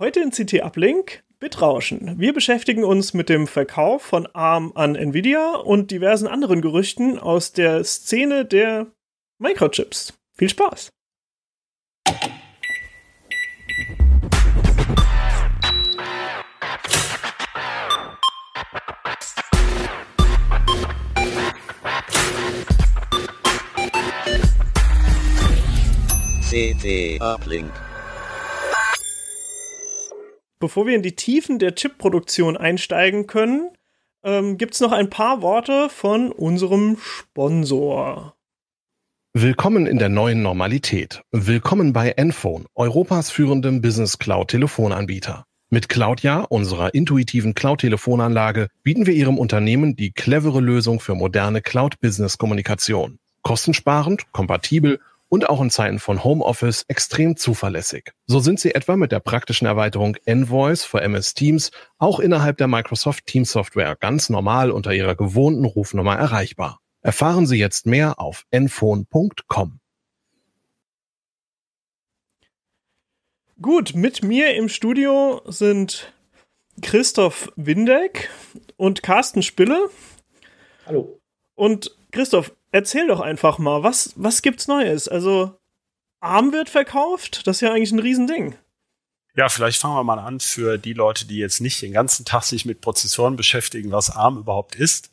Heute in CT Uplink Bitrauschen. Wir beschäftigen uns mit dem Verkauf von ARM an Nvidia und diversen anderen Gerüchten aus der Szene der Microchips. Viel Spaß! CT Uplink. Bevor wir in die Tiefen der Chipproduktion einsteigen können, ähm, gibt es noch ein paar Worte von unserem Sponsor. Willkommen in der neuen Normalität. Willkommen bei Enphone, Europas führendem Business Cloud Telefonanbieter. Mit Cloudja, unserer intuitiven Cloud-Telefonanlage, bieten wir Ihrem Unternehmen die clevere Lösung für moderne Cloud-Business-Kommunikation. Kostensparend, kompatibel und auch in Zeiten von Homeoffice extrem zuverlässig. So sind sie etwa mit der praktischen Erweiterung Envoice für MS Teams auch innerhalb der Microsoft Teams Software ganz normal unter ihrer gewohnten Rufnummer erreichbar. Erfahren Sie jetzt mehr auf enphone.com. Gut, mit mir im Studio sind Christoph Windeck und Carsten Spille. Hallo. Und Christoph, erzähl doch einfach mal, was, was gibt's Neues? Also, ARM wird verkauft? Das ist ja eigentlich ein Riesending. Ja, vielleicht fangen wir mal an für die Leute, die jetzt nicht den ganzen Tag sich mit Prozessoren beschäftigen, was ARM überhaupt ist.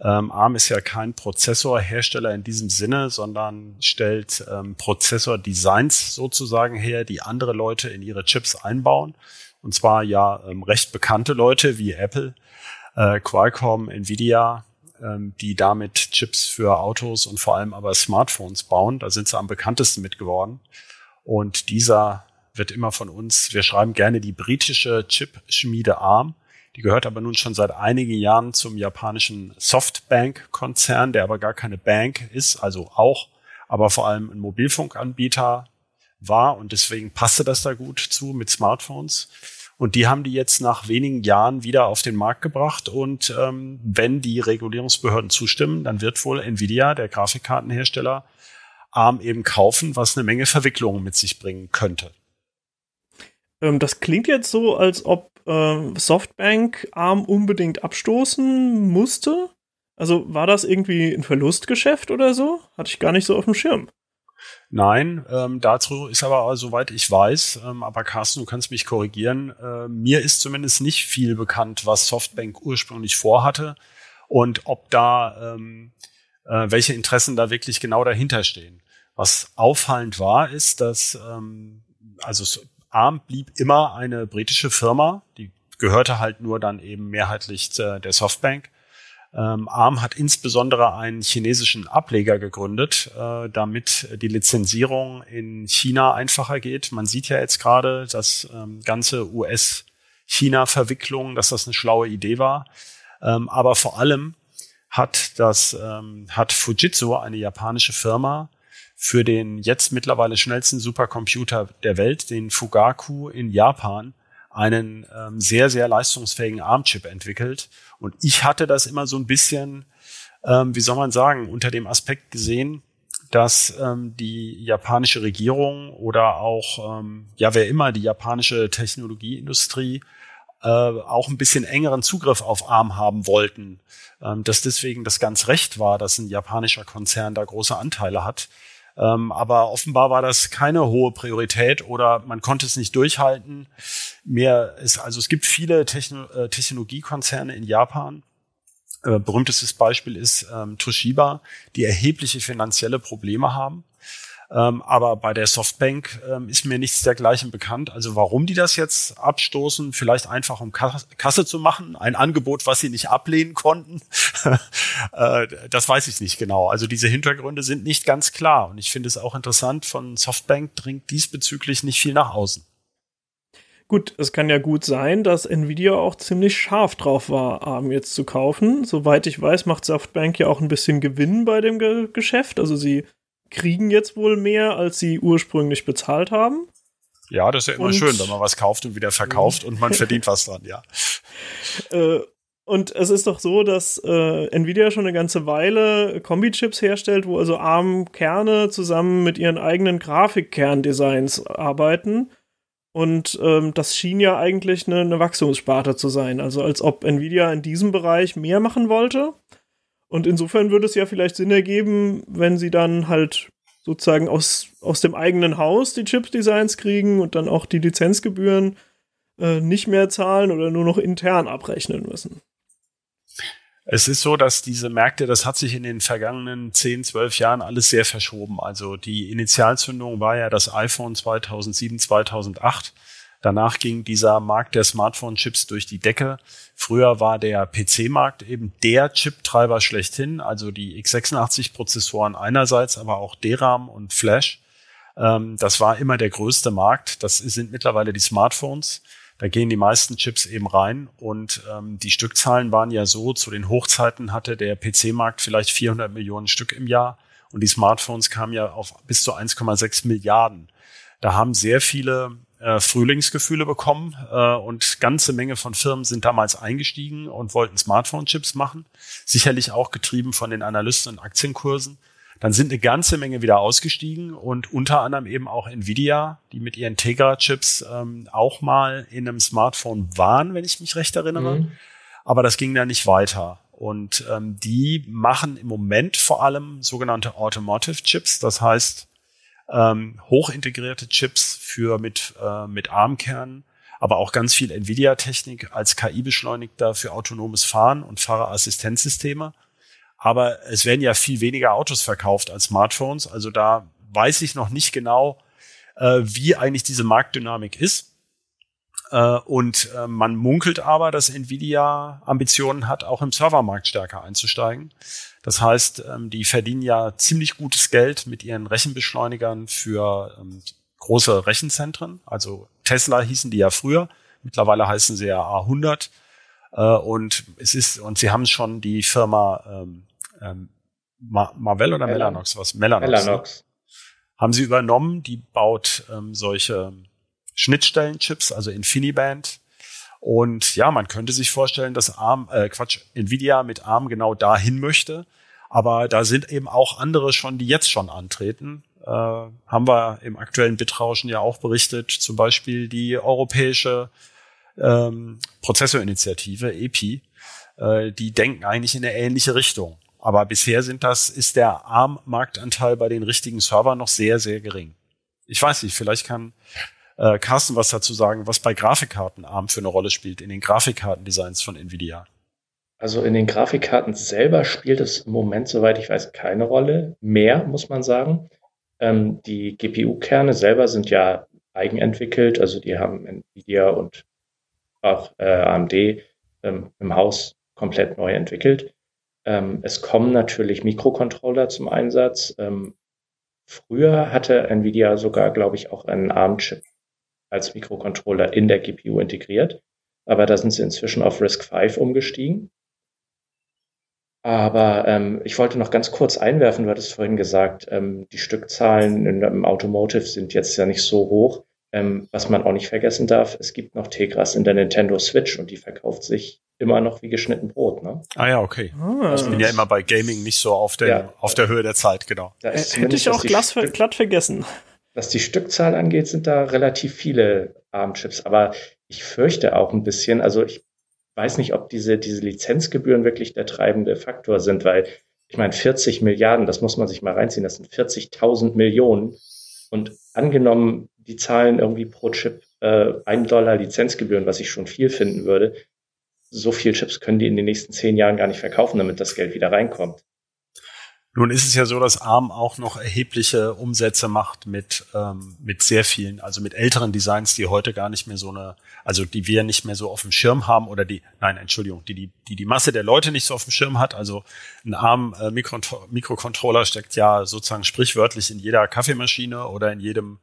Ähm, ARM ist ja kein Prozessorhersteller in diesem Sinne, sondern stellt ähm, Prozessordesigns sozusagen her, die andere Leute in ihre Chips einbauen. Und zwar ja ähm, recht bekannte Leute wie Apple, äh, Qualcomm, Nvidia, ähm, die damit Chips für Autos und vor allem aber Smartphones bauen. Da sind sie am bekanntesten mit geworden. Und dieser wird immer von uns, wir schreiben gerne die britische Chip-Schmiede ARM. Die gehört aber nun schon seit einigen Jahren zum japanischen Softbank-Konzern, der aber gar keine Bank ist, also auch, aber vor allem ein Mobilfunkanbieter war und deswegen passte das da gut zu mit Smartphones. Und die haben die jetzt nach wenigen Jahren wieder auf den Markt gebracht. Und ähm, wenn die Regulierungsbehörden zustimmen, dann wird wohl Nvidia, der Grafikkartenhersteller, ARM eben kaufen, was eine Menge Verwicklungen mit sich bringen könnte. Ähm, das klingt jetzt so, als ob äh, Softbank ARM unbedingt abstoßen musste. Also war das irgendwie ein Verlustgeschäft oder so? Hatte ich gar nicht so auf dem Schirm. Nein, ähm, dazu ist aber, soweit ich weiß, ähm, aber Carsten, du kannst mich korrigieren, äh, mir ist zumindest nicht viel bekannt, was Softbank ursprünglich vorhatte und ob da, ähm, äh, welche Interessen da wirklich genau dahinter stehen. Was auffallend war, ist, dass ähm, also ARM blieb immer eine britische Firma, die gehörte halt nur dann eben mehrheitlich der Softbank. Ähm, ARM hat insbesondere einen chinesischen Ableger gegründet, äh, damit die Lizenzierung in China einfacher geht. Man sieht ja jetzt gerade, dass ähm, ganze US-China-Verwicklung, dass das eine schlaue Idee war. Ähm, aber vor allem hat das ähm, hat Fujitsu, eine japanische Firma, für den jetzt mittlerweile schnellsten Supercomputer der Welt, den Fugaku in Japan, einen ähm, sehr, sehr leistungsfähigen ARM-Chip entwickelt. Und ich hatte das immer so ein bisschen, ähm, wie soll man sagen, unter dem Aspekt gesehen, dass ähm, die japanische Regierung oder auch, ähm, ja, wer immer, die japanische Technologieindustrie äh, auch ein bisschen engeren Zugriff auf ARM haben wollten. Ähm, dass deswegen das ganz recht war, dass ein japanischer Konzern da große Anteile hat. Ähm, aber offenbar war das keine hohe Priorität oder man konnte es nicht durchhalten. Mehr ist, also es gibt viele Techno äh, Technologiekonzerne in Japan. Äh, berühmtestes Beispiel ist ähm, Toshiba, die erhebliche finanzielle Probleme haben. Ähm, aber bei der Softbank ähm, ist mir nichts dergleichen bekannt. Also warum die das jetzt abstoßen, vielleicht einfach um Kasse zu machen, ein Angebot, was sie nicht ablehnen konnten, äh, das weiß ich nicht genau. Also diese Hintergründe sind nicht ganz klar. Und ich finde es auch interessant, von Softbank dringt diesbezüglich nicht viel nach außen. Gut, es kann ja gut sein, dass Nvidia auch ziemlich scharf drauf war, ARM jetzt zu kaufen. Soweit ich weiß, macht Softbank ja auch ein bisschen Gewinn bei dem Ge Geschäft. Also sie kriegen jetzt wohl mehr, als sie ursprünglich bezahlt haben. Ja, das ist ja immer und, schön, wenn man was kauft und wieder verkauft und man verdient was dran, ja. Äh, und es ist doch so, dass äh, Nvidia schon eine ganze Weile Kombi-Chips herstellt, wo also ARM-Kerne zusammen mit ihren eigenen Grafikkerndesigns arbeiten. Und ähm, das schien ja eigentlich eine, eine Wachstumssparte zu sein. Also als ob Nvidia in diesem Bereich mehr machen wollte. Und insofern würde es ja vielleicht Sinn ergeben, wenn sie dann halt sozusagen aus, aus dem eigenen Haus die Chip-Designs kriegen und dann auch die Lizenzgebühren äh, nicht mehr zahlen oder nur noch intern abrechnen müssen. Es ist so, dass diese Märkte, das hat sich in den vergangenen 10, 12 Jahren alles sehr verschoben. Also die Initialzündung war ja das iPhone 2007, 2008. Danach ging dieser Markt der Smartphone-Chips durch die Decke. Früher war der PC-Markt eben der Chip-Treiber schlechthin, also die x86-Prozessoren einerseits, aber auch DRAM und Flash. Ähm, das war immer der größte Markt. Das sind mittlerweile die Smartphones. Da gehen die meisten Chips eben rein und ähm, die Stückzahlen waren ja so, zu den Hochzeiten hatte der PC-Markt vielleicht 400 Millionen Stück im Jahr und die Smartphones kamen ja auf bis zu 1,6 Milliarden. Da haben sehr viele äh, Frühlingsgefühle bekommen äh, und ganze Menge von Firmen sind damals eingestiegen und wollten Smartphone-Chips machen. Sicherlich auch getrieben von den Analysten und Aktienkursen. Dann sind eine ganze Menge wieder ausgestiegen und unter anderem eben auch Nvidia, die mit ihren Tegra-Chips ähm, auch mal in einem Smartphone waren, wenn ich mich recht erinnere. Mhm. Aber das ging dann nicht weiter. Und ähm, die machen im Moment vor allem sogenannte Automotive Chips, das heißt ähm, hochintegrierte Chips für mit, äh, mit ARM-Kernen, aber auch ganz viel Nvidia-Technik als KI-Beschleunigter für autonomes Fahren und Fahrerassistenzsysteme. Aber es werden ja viel weniger Autos verkauft als Smartphones. Also da weiß ich noch nicht genau, äh, wie eigentlich diese Marktdynamik ist. Äh, und äh, man munkelt aber, dass Nvidia Ambitionen hat, auch im Servermarkt stärker einzusteigen. Das heißt, ähm, die verdienen ja ziemlich gutes Geld mit ihren Rechenbeschleunigern für ähm, große Rechenzentren. Also Tesla hießen die ja früher. Mittlerweile heißen sie ja A100. Äh, und es ist, und sie haben schon die Firma ähm, ähm, Ma Marvell oder Mellanox? Was? Mellanox. Mellanox. Ne? Haben sie übernommen. Die baut ähm, solche Schnittstellenchips, also InfiniBand. Und ja, man könnte sich vorstellen, dass ARM, äh, Quatsch, Nvidia mit ARM genau dahin möchte. Aber da sind eben auch andere schon, die jetzt schon antreten. Äh, haben wir im aktuellen Bitrauschen ja auch berichtet, zum Beispiel die europäische ähm, Prozessorinitiative EPI. Äh, die denken eigentlich in eine ähnliche Richtung. Aber bisher sind das, ist der ARM-Marktanteil bei den richtigen Servern noch sehr, sehr gering. Ich weiß nicht, vielleicht kann äh, Carsten was dazu sagen, was bei Grafikkarten ARM für eine Rolle spielt, in den Grafikkartendesigns von Nvidia. Also in den Grafikkarten selber spielt es im Moment, soweit ich weiß, keine Rolle. Mehr, muss man sagen. Ähm, die GPU-Kerne selber sind ja eigenentwickelt, also die haben Nvidia und auch äh, AMD ähm, im Haus komplett neu entwickelt. Ähm, es kommen natürlich Mikrocontroller zum Einsatz. Ähm, früher hatte Nvidia sogar, glaube ich, auch einen ARM-Chip als Mikrocontroller in der GPU integriert. Aber da sind sie inzwischen auf RISC-V umgestiegen. Aber ähm, ich wollte noch ganz kurz einwerfen, du hattest vorhin gesagt, ähm, die Stückzahlen im Automotive sind jetzt ja nicht so hoch. Ähm, was man auch nicht vergessen darf, es gibt noch Tegras in der Nintendo Switch und die verkauft sich immer noch wie geschnitten Brot. Ne? Ah ja, okay. Ah. Ich bin ja immer bei Gaming nicht so auf der, ja, auf der Höhe der Zeit, genau. Da ist Hätte ich auch glatt, glatt vergessen. Was die Stückzahl angeht, sind da relativ viele ARM-Chips. Aber ich fürchte auch ein bisschen, also ich weiß nicht, ob diese, diese Lizenzgebühren wirklich der treibende Faktor sind, weil ich meine, 40 Milliarden, das muss man sich mal reinziehen, das sind 40.000 Millionen. Und angenommen, die zahlen irgendwie pro Chip äh, einen Dollar Lizenzgebühren, was ich schon viel finden würde. So viel Chips können die in den nächsten zehn Jahren gar nicht verkaufen, damit das Geld wieder reinkommt. Nun ist es ja so, dass ARM auch noch erhebliche Umsätze macht mit, ähm, mit sehr vielen, also mit älteren Designs, die heute gar nicht mehr so eine, also die wir nicht mehr so auf dem Schirm haben oder die, nein, Entschuldigung, die die, die, die Masse der Leute nicht so auf dem Schirm hat. Also ein ARM äh, steckt ja sozusagen sprichwörtlich in jeder Kaffeemaschine oder in jedem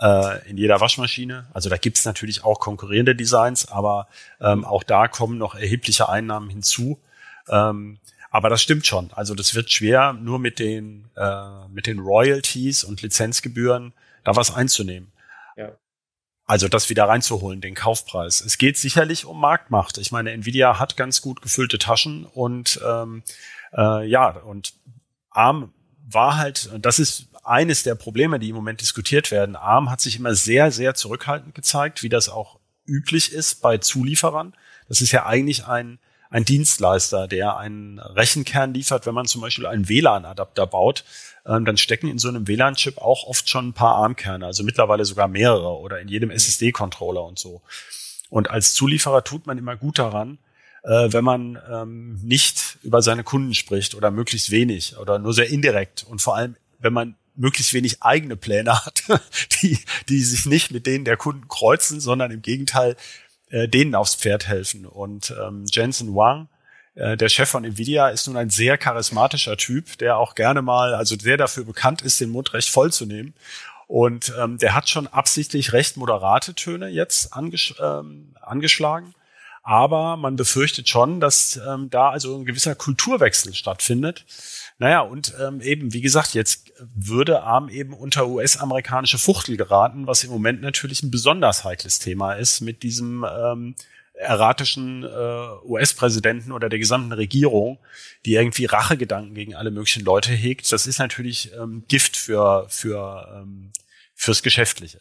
äh, in jeder Waschmaschine. Also da gibt's natürlich auch konkurrierende Designs, aber ähm, auch da kommen noch erhebliche Einnahmen hinzu. Ähm, aber das stimmt schon. Also das wird schwer, nur mit den, äh, mit den Royalties und Lizenzgebühren da was einzunehmen. Ja. Also das wieder reinzuholen, den Kaufpreis. Es geht sicherlich um Marktmacht. Ich meine, Nvidia hat ganz gut gefüllte Taschen und ähm, äh, ja, und ARM war halt, das ist eines der Probleme, die im Moment diskutiert werden. ARM hat sich immer sehr, sehr zurückhaltend gezeigt, wie das auch üblich ist bei Zulieferern. Das ist ja eigentlich ein, ein Dienstleister, der einen Rechenkern liefert. Wenn man zum Beispiel einen WLAN-Adapter baut, ähm, dann stecken in so einem WLAN-Chip auch oft schon ein paar ARM-Kerne, also mittlerweile sogar mehrere oder in jedem SSD-Controller und so. Und als Zulieferer tut man immer gut daran, äh, wenn man ähm, nicht über seine Kunden spricht oder möglichst wenig oder nur sehr indirekt und vor allem, wenn man möglichst wenig eigene Pläne hat, die, die sich nicht mit denen der Kunden kreuzen, sondern im Gegenteil äh, denen aufs Pferd helfen. Und ähm, Jensen Wang, äh, der Chef von Nvidia, ist nun ein sehr charismatischer Typ, der auch gerne mal, also sehr dafür bekannt ist, den Mund recht voll zu nehmen. Und ähm, der hat schon absichtlich recht moderate Töne jetzt angesch ähm, angeschlagen aber man befürchtet schon, dass ähm, da also ein gewisser Kulturwechsel stattfindet. Naja, und ähm, eben, wie gesagt, jetzt würde ARM eben unter US-amerikanische Fuchtel geraten, was im Moment natürlich ein besonders heikles Thema ist mit diesem ähm, erratischen äh, US-Präsidenten oder der gesamten Regierung, die irgendwie Rachegedanken gegen alle möglichen Leute hegt. Das ist natürlich ähm, Gift für, für, ähm, fürs Geschäftliche.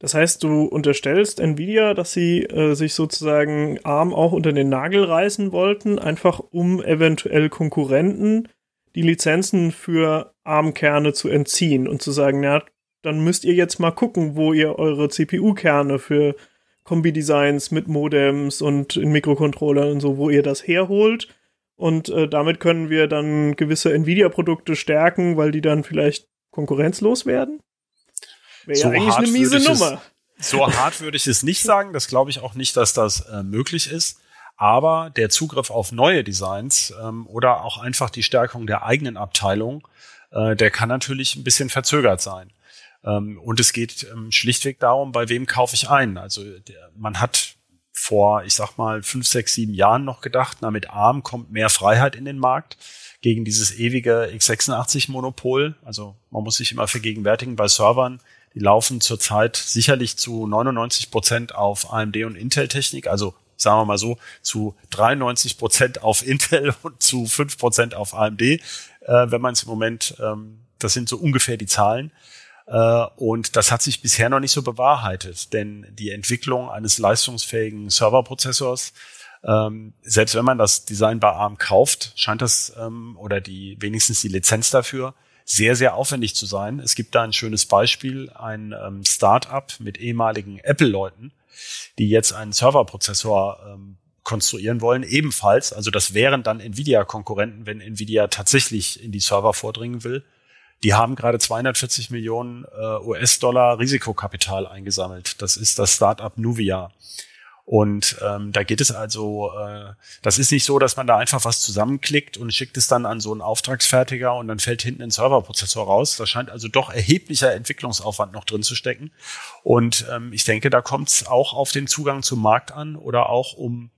Das heißt, du unterstellst Nvidia, dass sie äh, sich sozusagen arm auch unter den Nagel reißen wollten, einfach um eventuell Konkurrenten die Lizenzen für ARM-Kerne zu entziehen und zu sagen, na, dann müsst ihr jetzt mal gucken, wo ihr eure CPU-Kerne für Kombi-Designs mit Modems und in Mikrocontrollern und so, wo ihr das herholt. Und äh, damit können wir dann gewisse Nvidia-Produkte stärken, weil die dann vielleicht konkurrenzlos werden? Wäre so ja eigentlich eine miese Nummer. Es, so hart würde ich es nicht sagen. Das glaube ich auch nicht, dass das äh, möglich ist. Aber der Zugriff auf neue Designs ähm, oder auch einfach die Stärkung der eigenen Abteilung, äh, der kann natürlich ein bisschen verzögert sein. Ähm, und es geht ähm, schlichtweg darum, bei wem kaufe ich ein. Also der, man hat vor, ich sag mal, fünf, sechs, sieben Jahren noch gedacht, na, mit ARM kommt mehr Freiheit in den Markt gegen dieses ewige x86-Monopol. Also man muss sich immer vergegenwärtigen, bei Servern die laufen zurzeit sicherlich zu 99 Prozent auf AMD und Intel-Technik, also sagen wir mal so, zu 93 Prozent auf Intel und zu 5 Prozent auf AMD, äh, wenn man es im Moment, ähm, das sind so ungefähr die Zahlen. Äh, und das hat sich bisher noch nicht so bewahrheitet, denn die Entwicklung eines leistungsfähigen Serverprozessors ähm, selbst wenn man das Design bei ARM kauft, scheint das ähm, oder die wenigstens die Lizenz dafür sehr, sehr aufwendig zu sein. Es gibt da ein schönes Beispiel, ein ähm, Start-up mit ehemaligen Apple-Leuten, die jetzt einen Serverprozessor ähm, konstruieren wollen, ebenfalls. Also das wären dann Nvidia-Konkurrenten, wenn Nvidia tatsächlich in die Server vordringen will. Die haben gerade 240 Millionen äh, US-Dollar Risikokapital eingesammelt. Das ist das Startup Nuvia. Und ähm, da geht es also, äh, das ist nicht so, dass man da einfach was zusammenklickt und schickt es dann an so einen Auftragsfertiger und dann fällt hinten ein Serverprozessor raus. Da scheint also doch erheblicher Entwicklungsaufwand noch drin zu stecken. Und ähm, ich denke, da kommt es auch auf den Zugang zum Markt an oder auch um,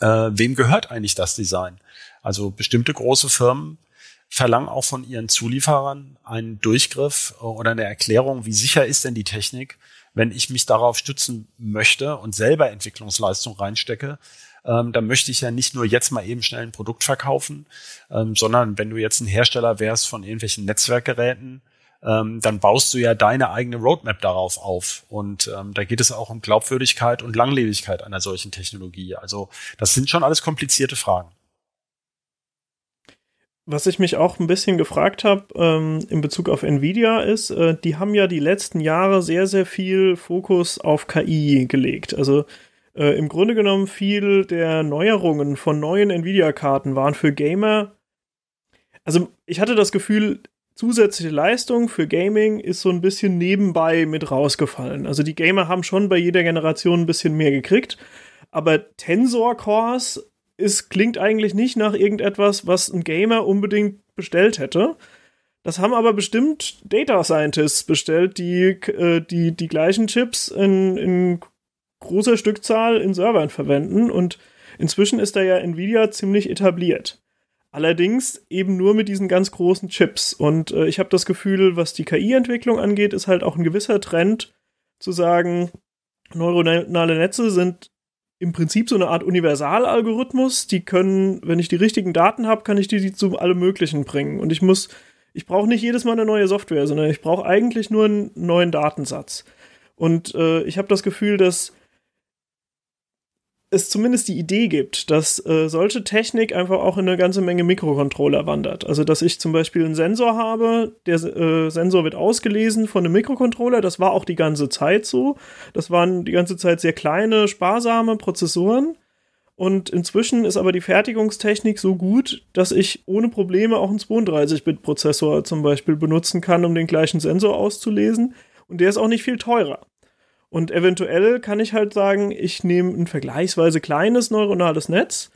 äh, wem gehört eigentlich das Design? Also bestimmte große Firmen verlangen auch von ihren Zulieferern einen Durchgriff oder eine Erklärung, wie sicher ist denn die Technik wenn ich mich darauf stützen möchte und selber Entwicklungsleistung reinstecke, ähm, dann möchte ich ja nicht nur jetzt mal eben schnell ein Produkt verkaufen, ähm, sondern wenn du jetzt ein Hersteller wärst von irgendwelchen Netzwerkgeräten, ähm, dann baust du ja deine eigene Roadmap darauf auf. Und ähm, da geht es auch um Glaubwürdigkeit und Langlebigkeit einer solchen Technologie. Also das sind schon alles komplizierte Fragen. Was ich mich auch ein bisschen gefragt habe ähm, in Bezug auf Nvidia ist, äh, die haben ja die letzten Jahre sehr, sehr viel Fokus auf KI gelegt. Also äh, im Grunde genommen viel der Neuerungen von neuen Nvidia-Karten waren für Gamer. Also ich hatte das Gefühl, zusätzliche Leistung für Gaming ist so ein bisschen nebenbei mit rausgefallen. Also die Gamer haben schon bei jeder Generation ein bisschen mehr gekriegt, aber Tensor Cores es klingt eigentlich nicht nach irgendetwas, was ein Gamer unbedingt bestellt hätte. Das haben aber bestimmt Data Scientists bestellt, die äh, die, die gleichen Chips in, in großer Stückzahl in Servern verwenden und inzwischen ist da ja Nvidia ziemlich etabliert. Allerdings eben nur mit diesen ganz großen Chips. Und äh, ich habe das Gefühl, was die KI-Entwicklung angeht, ist halt auch ein gewisser Trend zu sagen, neuronale Netze sind im Prinzip so eine Art Universalalgorithmus. Die können, wenn ich die richtigen Daten habe, kann ich die zu allem Möglichen bringen. Und ich muss, ich brauche nicht jedes Mal eine neue Software, sondern ich brauche eigentlich nur einen neuen Datensatz. Und äh, ich habe das Gefühl, dass es zumindest die Idee gibt, dass äh, solche Technik einfach auch in eine ganze Menge Mikrocontroller wandert. Also, dass ich zum Beispiel einen Sensor habe, der äh, Sensor wird ausgelesen von einem Mikrocontroller, das war auch die ganze Zeit so. Das waren die ganze Zeit sehr kleine, sparsame Prozessoren. Und inzwischen ist aber die Fertigungstechnik so gut, dass ich ohne Probleme auch einen 32-Bit-Prozessor zum Beispiel benutzen kann, um den gleichen Sensor auszulesen. Und der ist auch nicht viel teurer. Und eventuell kann ich halt sagen, ich nehme ein vergleichsweise kleines neuronales Netz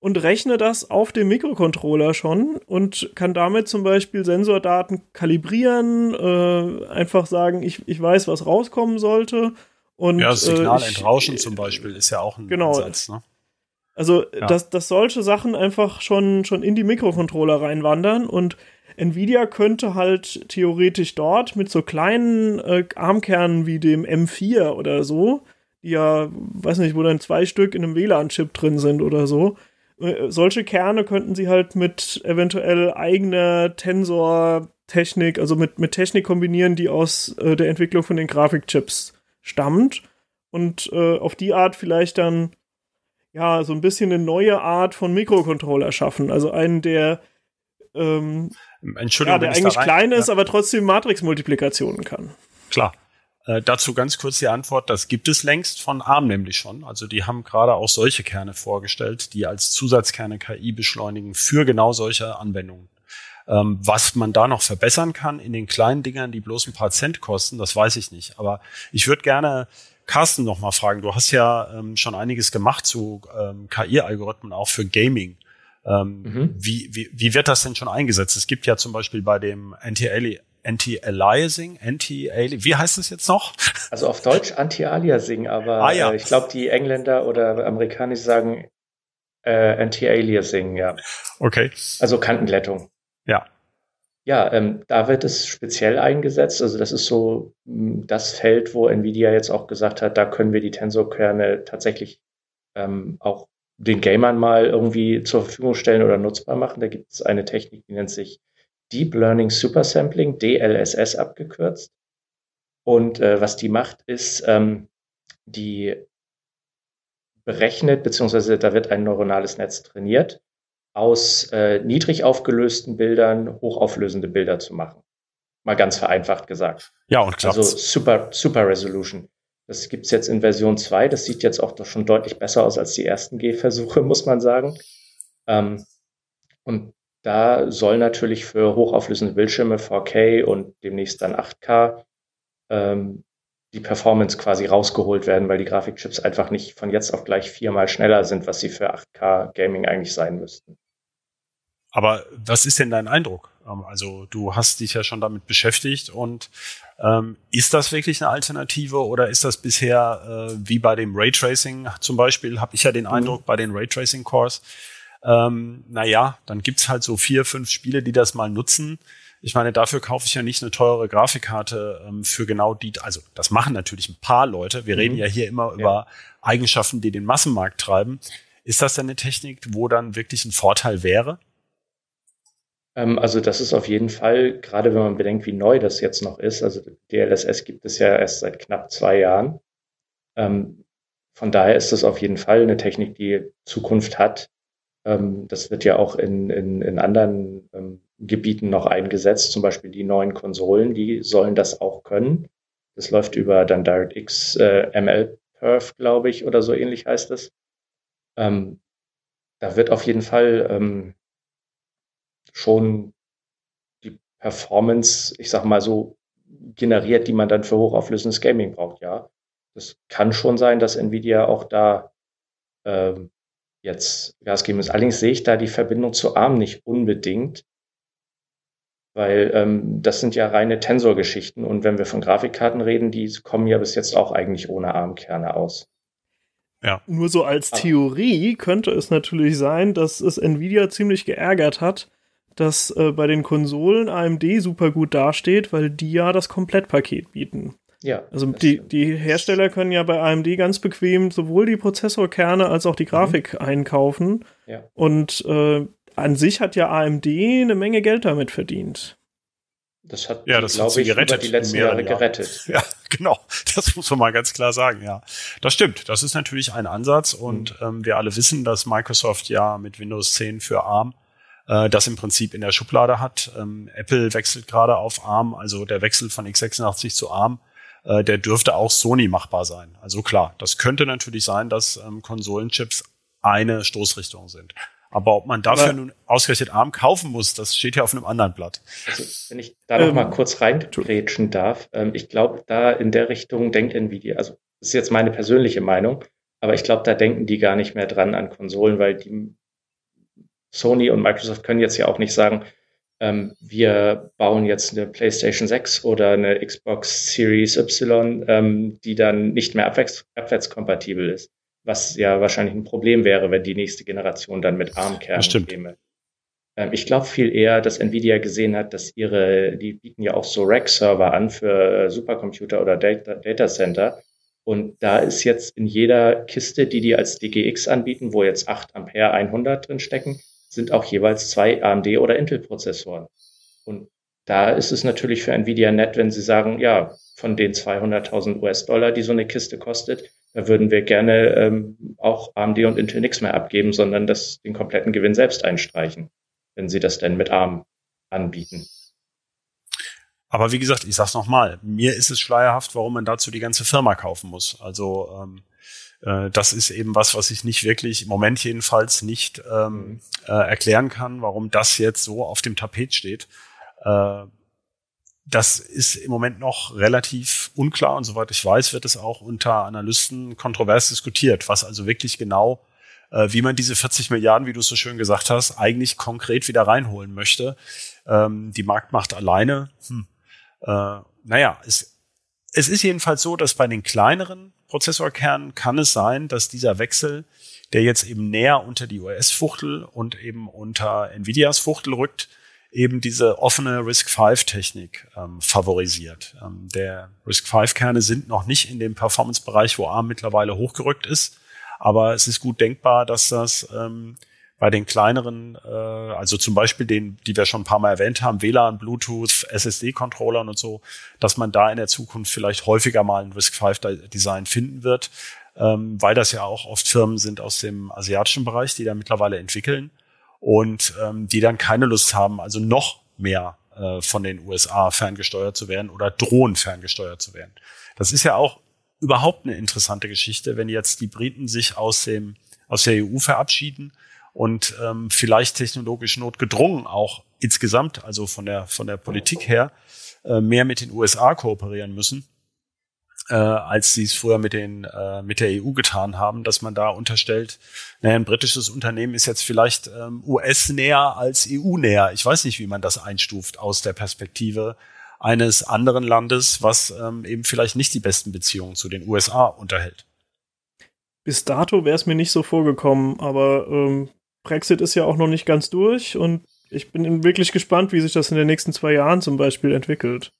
und rechne das auf dem Mikrocontroller schon und kann damit zum Beispiel Sensordaten kalibrieren, äh, einfach sagen, ich, ich weiß, was rauskommen sollte. Und, ja, das Signal äh, entrauschen zum Beispiel ist ja auch ein genau, Ansatz. Ne? Also, ja. dass, dass solche Sachen einfach schon, schon in die Mikrocontroller reinwandern und Nvidia könnte halt theoretisch dort mit so kleinen äh, Armkernen wie dem M4 oder so, die ja, weiß nicht, wo dann zwei Stück in einem WLAN-Chip drin sind oder so, äh, solche Kerne könnten sie halt mit eventuell eigener Tensor-Technik, also mit, mit Technik kombinieren, die aus äh, der Entwicklung von den Grafikchips stammt und äh, auf die Art vielleicht dann ja so ein bisschen eine neue Art von Mikrocontroller schaffen. Also einen, der ähm, Entschuldigung, ja, der eigentlich klein ist, ja. aber trotzdem Matrix-Multiplikationen kann. Klar. Äh, dazu ganz kurz die Antwort, das gibt es längst von ARM nämlich schon. Also die haben gerade auch solche Kerne vorgestellt, die als Zusatzkerne KI beschleunigen für genau solche Anwendungen. Ähm, was man da noch verbessern kann in den kleinen Dingern, die bloß ein paar Cent kosten, das weiß ich nicht. Aber ich würde gerne Carsten noch mal fragen. Du hast ja ähm, schon einiges gemacht zu ähm, KI-Algorithmen auch für Gaming. Ähm, mhm. wie, wie, wie wird das denn schon eingesetzt? Es gibt ja zum Beispiel bei dem Anti-Aliasing, Anti wie heißt es jetzt noch? Also auf Deutsch Anti-Aliasing, aber ah, ja. äh, ich glaube, die Engländer oder Amerikaner sagen äh, Anti-Aliasing, ja. Okay. Also Kantenglättung. Ja. Ja, ähm, da wird es speziell eingesetzt. Also das ist so mh, das Feld, wo Nvidia jetzt auch gesagt hat, da können wir die Tensorkerne tatsächlich ähm, auch den Gamern mal irgendwie zur Verfügung stellen oder nutzbar machen. Da gibt es eine Technik, die nennt sich Deep Learning Supersampling, DLSS abgekürzt. Und äh, was die macht, ist, ähm, die berechnet, beziehungsweise da wird ein neuronales Netz trainiert, aus äh, niedrig aufgelösten Bildern hochauflösende Bilder zu machen. Mal ganz vereinfacht gesagt. Ja, und klappt's. Also Super, Super Resolution. Das gibt's jetzt in Version 2. Das sieht jetzt auch doch schon deutlich besser aus als die ersten G-Versuche, muss man sagen. Ähm, und da soll natürlich für hochauflösende Bildschirme 4K und demnächst dann 8K ähm, die Performance quasi rausgeholt werden, weil die Grafikchips einfach nicht von jetzt auf gleich viermal schneller sind, was sie für 8K Gaming eigentlich sein müssten. Aber was ist denn dein Eindruck? Ähm, also du hast dich ja schon damit beschäftigt und ähm, ist das wirklich eine Alternative oder ist das bisher äh, wie bei dem Raytracing zum Beispiel, habe ich ja den mhm. Eindruck bei den Raytracing-Cores, ähm, naja, dann gibt's halt so vier, fünf Spiele, die das mal nutzen. Ich meine, dafür kaufe ich ja nicht eine teure Grafikkarte ähm, für genau die, also das machen natürlich ein paar Leute. Wir mhm. reden ja hier immer ja. über Eigenschaften, die den Massenmarkt treiben. Ist das denn eine Technik, wo dann wirklich ein Vorteil wäre? Ähm, also das ist auf jeden Fall, gerade wenn man bedenkt, wie neu das jetzt noch ist, also DLSS gibt es ja erst seit knapp zwei Jahren. Ähm, von daher ist das auf jeden Fall eine Technik, die Zukunft hat. Ähm, das wird ja auch in, in, in anderen Gebieten noch eingesetzt, zum Beispiel die neuen Konsolen, die sollen das auch können. Das läuft über dann DirectX äh, ML Perf, glaube ich, oder so ähnlich heißt es. Da wird auf jeden Fall schon die Performance, ich sag mal so, generiert, die man dann für hochauflösendes Gaming braucht, ja. Das kann schon sein, dass Nvidia auch da ähm, jetzt Gas geben muss. Allerdings sehe ich da die Verbindung zu ARM nicht unbedingt, weil ähm, das sind ja reine Tensor-Geschichten und wenn wir von Grafikkarten reden, die kommen ja bis jetzt auch eigentlich ohne ARM-Kerne aus. Ja. Nur so als Theorie könnte es natürlich sein, dass es Nvidia ziemlich geärgert hat, dass äh, bei den Konsolen AMD super gut dasteht, weil die ja das Komplettpaket bieten. Ja. Also die, die Hersteller können ja bei AMD ganz bequem sowohl die Prozessorkerne als auch die mhm. Grafik mhm. einkaufen. Ja. Und äh, an sich hat ja AMD eine Menge Geld damit verdient. Das hat, ja, das glaube ich, gerettet, über die letzten Jahre gerettet. Ja, genau. Das muss man mal ganz klar sagen, ja. Das stimmt. Das ist natürlich ein Ansatz und mhm. ähm, wir alle wissen, dass Microsoft ja mit Windows 10 für ARM äh, das im Prinzip in der Schublade hat. Ähm, Apple wechselt gerade auf ARM, also der Wechsel von x86 zu ARM, äh, der dürfte auch Sony machbar sein. Also klar, das könnte natürlich sein, dass ähm, Konsolenchips eine Stoßrichtung sind. Aber ob man dafür Aber, nun ausgerechnet ARM kaufen muss, das steht ja auf einem anderen Blatt. Also, wenn ich da noch ähm, mal kurz reingrätschen darf, ähm, ich glaube, da in der Richtung denkt Nvidia, also das ist jetzt meine persönliche Meinung, aber ich glaube, da denken die gar nicht mehr dran an Konsolen, weil die Sony und Microsoft können jetzt ja auch nicht sagen, ähm, wir bauen jetzt eine PlayStation 6 oder eine Xbox Series Y, ähm, die dann nicht mehr abwärts, abwärtskompatibel ist was ja wahrscheinlich ein Problem wäre, wenn die nächste Generation dann mit ARM-Kernen käme. Ähm, ich glaube viel eher, dass Nvidia gesehen hat, dass ihre, die bieten ja auch so Rack-Server an für Supercomputer oder Data, Data Center. Und da ist jetzt in jeder Kiste, die die als DGX anbieten, wo jetzt 8 Ampere 100 drin stecken, sind auch jeweils zwei AMD oder Intel-Prozessoren. Und da ist es natürlich für Nvidia nett, wenn sie sagen, ja, von den 200.000 US-Dollar, die so eine Kiste kostet, da würden wir gerne ähm, auch AMD und Intel nichts mehr abgeben, sondern das, den kompletten Gewinn selbst einstreichen, wenn sie das denn mit ARM anbieten. Aber wie gesagt, ich sag's nochmal, mir ist es schleierhaft, warum man dazu die ganze Firma kaufen muss. Also ähm, äh, das ist eben was, was ich nicht wirklich, im Moment jedenfalls nicht ähm, mhm. äh, erklären kann, warum das jetzt so auf dem Tapet steht. Äh, das ist im Moment noch relativ unklar und soweit ich weiß, wird es auch unter Analysten kontrovers diskutiert, was also wirklich genau, äh, wie man diese 40 Milliarden, wie du es so schön gesagt hast, eigentlich konkret wieder reinholen möchte. Ähm, die Marktmacht alleine, hm, äh, naja, es, es ist jedenfalls so, dass bei den kleineren Prozessorkernen kann es sein, dass dieser Wechsel, der jetzt eben näher unter die US-Fuchtel und eben unter Nvidias Fuchtel rückt, eben diese offene RISC-V-Technik ähm, favorisiert. Ähm, der RISC-V-Kerne sind noch nicht in dem Performance-Bereich, wo ARM mittlerweile hochgerückt ist, aber es ist gut denkbar, dass das ähm, bei den kleineren, äh, also zum Beispiel den, die wir schon ein paar Mal erwähnt haben, WLAN, Bluetooth, SSD-Controllern und so, dass man da in der Zukunft vielleicht häufiger mal ein RISC-V-Design finden wird, ähm, weil das ja auch oft Firmen sind aus dem asiatischen Bereich, die da mittlerweile entwickeln und ähm, die dann keine Lust haben, also noch mehr äh, von den USA ferngesteuert zu werden oder drohen ferngesteuert zu werden. Das ist ja auch überhaupt eine interessante Geschichte, wenn jetzt die Briten sich aus dem aus der EU verabschieden und ähm, vielleicht technologisch notgedrungen auch insgesamt, also von der von der Politik her, äh, mehr mit den USA kooperieren müssen äh, als sie es früher mit den äh, mit der EU getan haben, dass man da unterstellt, naja, ein britisches Unternehmen ist jetzt vielleicht ähm, US-näher als EU-näher. Ich weiß nicht, wie man das einstuft aus der Perspektive eines anderen Landes, was ähm, eben vielleicht nicht die besten Beziehungen zu den USA unterhält. Bis dato wäre es mir nicht so vorgekommen, aber ähm, Brexit ist ja auch noch nicht ganz durch und ich bin wirklich gespannt, wie sich das in den nächsten zwei Jahren zum Beispiel entwickelt.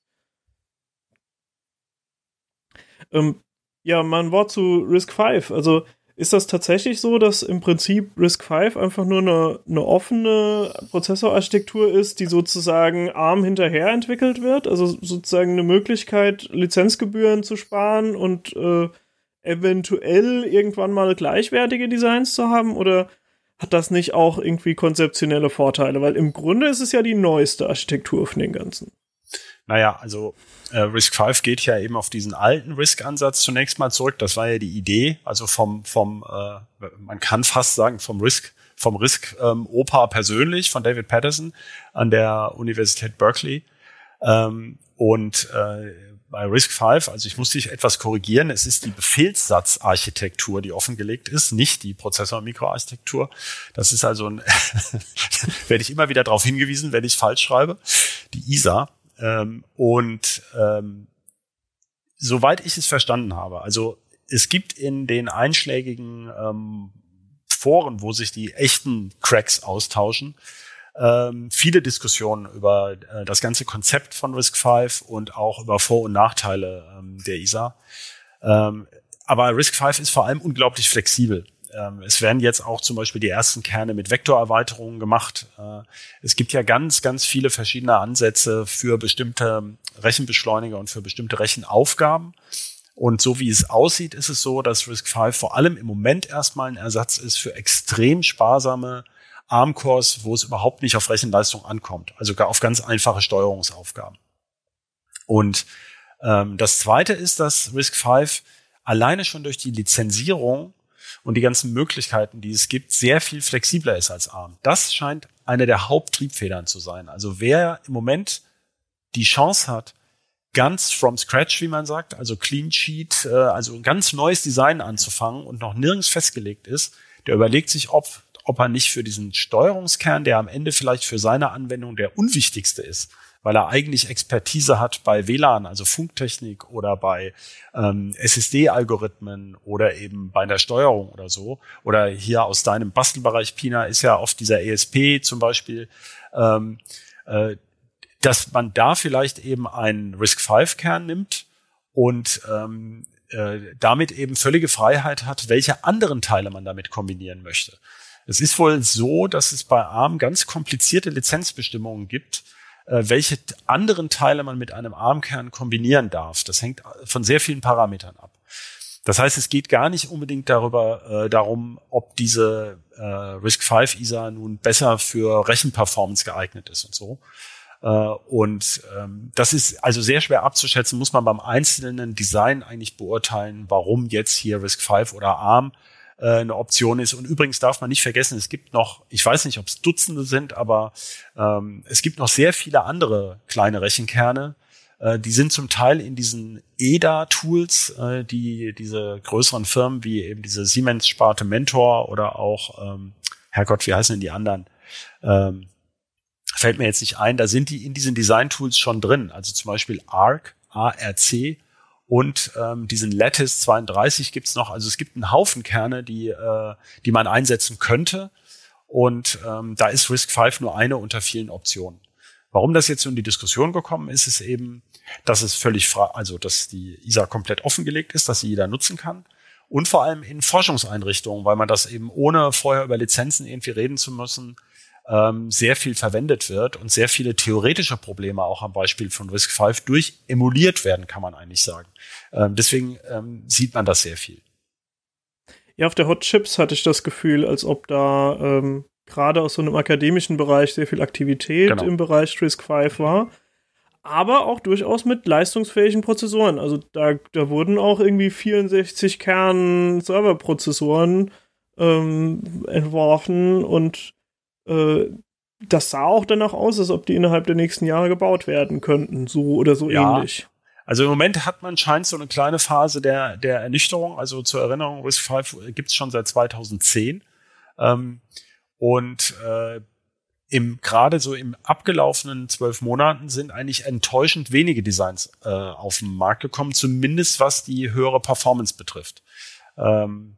Ähm, ja, mal ein Wort zu Risk 5. Also ist das tatsächlich so, dass im Prinzip Risk 5 einfach nur eine, eine offene Prozessorarchitektur ist, die sozusagen ARM hinterher entwickelt wird? Also sozusagen eine Möglichkeit, Lizenzgebühren zu sparen und äh, eventuell irgendwann mal gleichwertige Designs zu haben? Oder hat das nicht auch irgendwie konzeptionelle Vorteile? Weil im Grunde ist es ja die neueste Architektur von den ganzen. Naja, also äh, Risk 5 geht ja eben auf diesen alten Risk-Ansatz zunächst mal zurück. Das war ja die Idee, also vom, vom äh, man kann fast sagen, vom Risk, vom Risk ähm, Opa persönlich, von David Patterson an der Universität Berkeley. Ähm, und äh, bei Risk 5, also ich muss dich etwas korrigieren, es ist die Befehlssatzarchitektur, die offengelegt ist, nicht die Prozessor-Mikroarchitektur. Das ist also ein, werde ich immer wieder darauf hingewiesen, wenn ich falsch schreibe. Die ISA, ähm, und ähm, soweit ich es verstanden habe, also es gibt in den einschlägigen ähm, Foren, wo sich die echten Cracks austauschen, ähm, viele Diskussionen über äh, das ganze Konzept von Risk 5 und auch über Vor- und Nachteile ähm, der ISA. Ähm, aber Risk 5 ist vor allem unglaublich flexibel. es werden jetzt auch zum Beispiel die ersten Kerne mit Vektorerweiterungen gemacht. Äh, es gibt ja ganz, ganz viele verschiedene Ansätze für bestimmte Rechenbeschleuniger und für bestimmte Rechenaufgaben. Und so wie es aussieht, ist es so, dass RISC-V vor allem im Moment erstmal ein Ersatz ist für extrem sparsame ARM-Cores, wo es überhaupt nicht auf Rechenleistung ankommt. Also auf ganz einfache Steuerungsaufgaben. Und ähm, das Zweite ist, dass RISC-V alleine schon durch die Lizenzierung und die ganzen Möglichkeiten, die es gibt, sehr viel flexibler ist als ARM. Das scheint eine der Haupttriebfedern zu sein. Also wer im Moment die Chance hat, ganz from scratch, wie man sagt, also Clean Sheet, äh, also ein ganz neues Design anzufangen und noch nirgends festgelegt ist, der überlegt sich, ob, ob er nicht für diesen Steuerungskern, der am Ende vielleicht für seine Anwendung der unwichtigste ist, weil er eigentlich Expertise hat bei WLAN, also Funktechnik oder bei ähm, SSD-Algorithmen oder eben bei der Steuerung oder so. Oder hier aus deinem Bastelbereich, Pina, ist ja oft dieser ESP zum Beispiel. Ähm, äh, dass man da vielleicht eben einen RISC-V-Kern nimmt und ähm, äh, damit eben völlige Freiheit hat, welche anderen Teile man damit kombinieren möchte. Es ist wohl so, dass es bei ARM ganz komplizierte Lizenzbestimmungen gibt, äh, welche anderen Teile man mit einem ARM-Kern kombinieren darf. Das hängt von sehr vielen Parametern ab. Das heißt, es geht gar nicht unbedingt darüber, äh, darum, ob diese äh, RISC-V ISA nun besser für Rechenperformance geeignet ist und so. Äh, und ähm, das ist also sehr schwer abzuschätzen, muss man beim einzelnen Design eigentlich beurteilen, warum jetzt hier RISC-V oder ARM äh, eine Option ist. Und übrigens darf man nicht vergessen, es gibt noch, ich weiß nicht, ob es Dutzende sind, aber ähm, es gibt noch sehr viele andere kleine Rechenkerne. Äh, die sind zum Teil in diesen EDA-Tools, äh, die diese größeren Firmen wie eben diese Siemens-Sparte Mentor oder auch, ähm, Herrgott, wie heißen denn die anderen? Ähm, fällt mir jetzt nicht ein, da sind die in diesen Design-Tools schon drin. Also zum Beispiel ARC, ARC und ähm, diesen Lattice 32 gibt's noch. Also es gibt einen Haufen Kerne, die, äh, die man einsetzen könnte. Und ähm, da ist RISC-V nur eine unter vielen Optionen. Warum das jetzt so in die Diskussion gekommen ist, ist eben, dass es völlig frei, also dass die ISA komplett offengelegt ist, dass sie jeder nutzen kann. Und vor allem in Forschungseinrichtungen, weil man das eben ohne vorher über Lizenzen irgendwie reden zu müssen, ähm, sehr viel verwendet wird und sehr viele theoretische Probleme auch am Beispiel von RISC-V durch emuliert werden, kann man eigentlich sagen. Ähm, deswegen ähm, sieht man das sehr viel. Ja, auf der Hot Chips hatte ich das Gefühl, als ob da ähm, gerade aus so einem akademischen Bereich sehr viel Aktivität genau. im Bereich RISC-V war. Aber auch durchaus mit leistungsfähigen Prozessoren. Also da, da wurden auch irgendwie 64 Kern-Serverprozessoren ähm, entworfen und äh, das sah auch danach aus, als ob die innerhalb der nächsten Jahre gebaut werden könnten, so oder so ja. ähnlich. Also im Moment hat man scheint so eine kleine Phase der, der Ernüchterung. Also zur Erinnerung, RISC-V gibt es schon seit 2010. Ähm, und äh, im gerade so im abgelaufenen zwölf Monaten sind eigentlich enttäuschend wenige Designs äh, auf den Markt gekommen, zumindest was die höhere Performance betrifft. Ähm,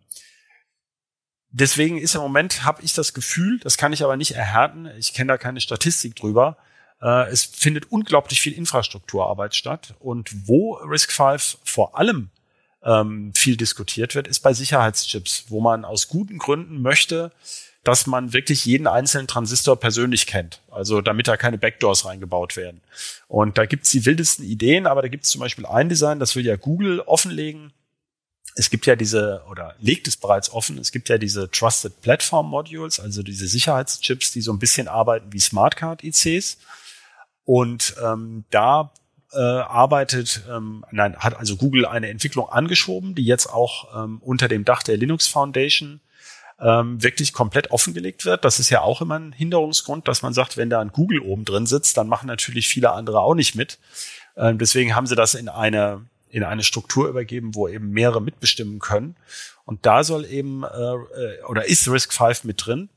deswegen ist im Moment, habe ich das Gefühl, das kann ich aber nicht erhärten, ich kenne da keine Statistik drüber, äh, es findet unglaublich viel Infrastrukturarbeit statt. Und wo RISC-V vor allem ähm, viel diskutiert wird, ist bei Sicherheitschips, wo man aus guten Gründen möchte, dass man wirklich jeden einzelnen Transistor persönlich kennt. Also damit da keine Backdoors reingebaut werden. Und da gibt's die wildesten Ideen, aber da gibt's zum Beispiel ein Design, das will ja Google offenlegen es gibt ja diese, oder legt es bereits offen, es gibt ja diese Trusted Platform Modules, also diese Sicherheitschips, die so ein bisschen arbeiten wie Smartcard-ICs. Und ähm, da äh, arbeitet, ähm, nein, hat also Google eine Entwicklung angeschoben, die jetzt auch ähm, unter dem Dach der Linux Foundation ähm, wirklich komplett offengelegt wird. Das ist ja auch immer ein Hinderungsgrund, dass man sagt, wenn da ein Google oben drin sitzt, dann machen natürlich viele andere auch nicht mit. Ähm, deswegen haben sie das in eine in eine Struktur übergeben, wo eben mehrere mitbestimmen können. Und da soll eben äh, oder ist Risk 5 mit drin.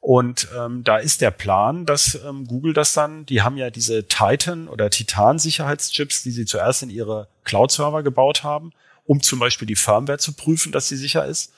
Und ähm, da ist der Plan, dass ähm, Google das dann, die haben ja diese Titan oder Titan-Sicherheitschips, die sie zuerst in ihre Cloud-Server gebaut haben, um zum Beispiel die Firmware zu prüfen, dass sie sicher ist.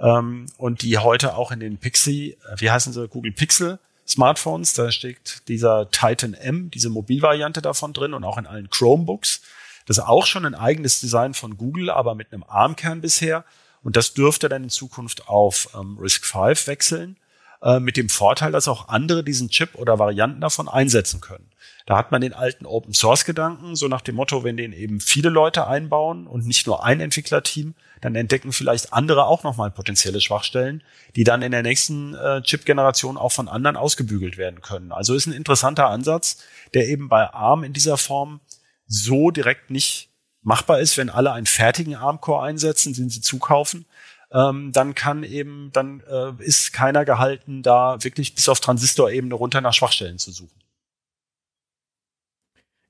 Ähm, und die heute auch in den Pixie, äh, wie heißen sie, Google Pixel Smartphones, da steckt dieser Titan M, diese Mobilvariante davon drin und auch in allen Chromebooks. Das ist auch schon ein eigenes Design von Google, aber mit einem ARM-Kern bisher. Und das dürfte dann in Zukunft auf ähm, RISC-V wechseln, äh, mit dem Vorteil, dass auch andere diesen Chip oder Varianten davon einsetzen können. Da hat man den alten Open Source Gedanken, so nach dem Motto, wenn den eben viele Leute einbauen und nicht nur ein Entwicklerteam, dann entdecken vielleicht andere auch nochmal potenzielle Schwachstellen, die dann in der nächsten äh, Chip-Generation auch von anderen ausgebügelt werden können. Also ist ein interessanter Ansatz, der eben bei ARM in dieser Form so direkt nicht machbar ist, wenn alle einen fertigen ARM-Core einsetzen, den sie zukaufen, ähm, dann kann eben, dann äh, ist keiner gehalten, da wirklich bis auf Transistorebene runter nach Schwachstellen zu suchen.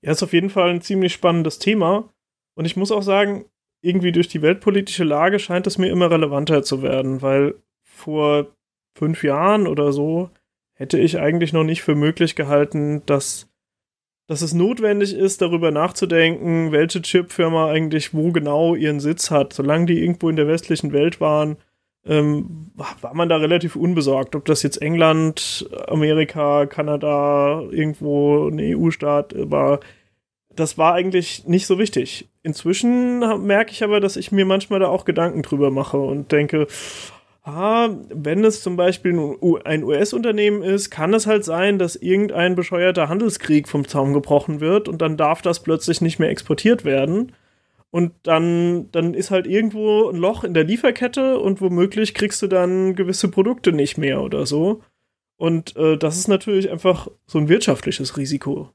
Ja, ist auf jeden Fall ein ziemlich spannendes Thema. Und ich muss auch sagen, irgendwie durch die weltpolitische Lage scheint es mir immer relevanter zu werden, weil vor fünf Jahren oder so hätte ich eigentlich noch nicht für möglich gehalten, dass, dass es notwendig ist, darüber nachzudenken, welche Chipfirma eigentlich wo genau ihren Sitz hat. Solange die irgendwo in der westlichen Welt waren, ähm, war man da relativ unbesorgt, ob das jetzt England, Amerika, Kanada, irgendwo ein EU-Staat war. Das war eigentlich nicht so wichtig. Inzwischen merke ich aber, dass ich mir manchmal da auch Gedanken drüber mache und denke, ah, wenn es zum Beispiel ein US-Unternehmen ist, kann es halt sein, dass irgendein bescheuerter Handelskrieg vom Zaum gebrochen wird und dann darf das plötzlich nicht mehr exportiert werden. Und dann, dann ist halt irgendwo ein Loch in der Lieferkette und womöglich kriegst du dann gewisse Produkte nicht mehr oder so. Und äh, das ist natürlich einfach so ein wirtschaftliches Risiko.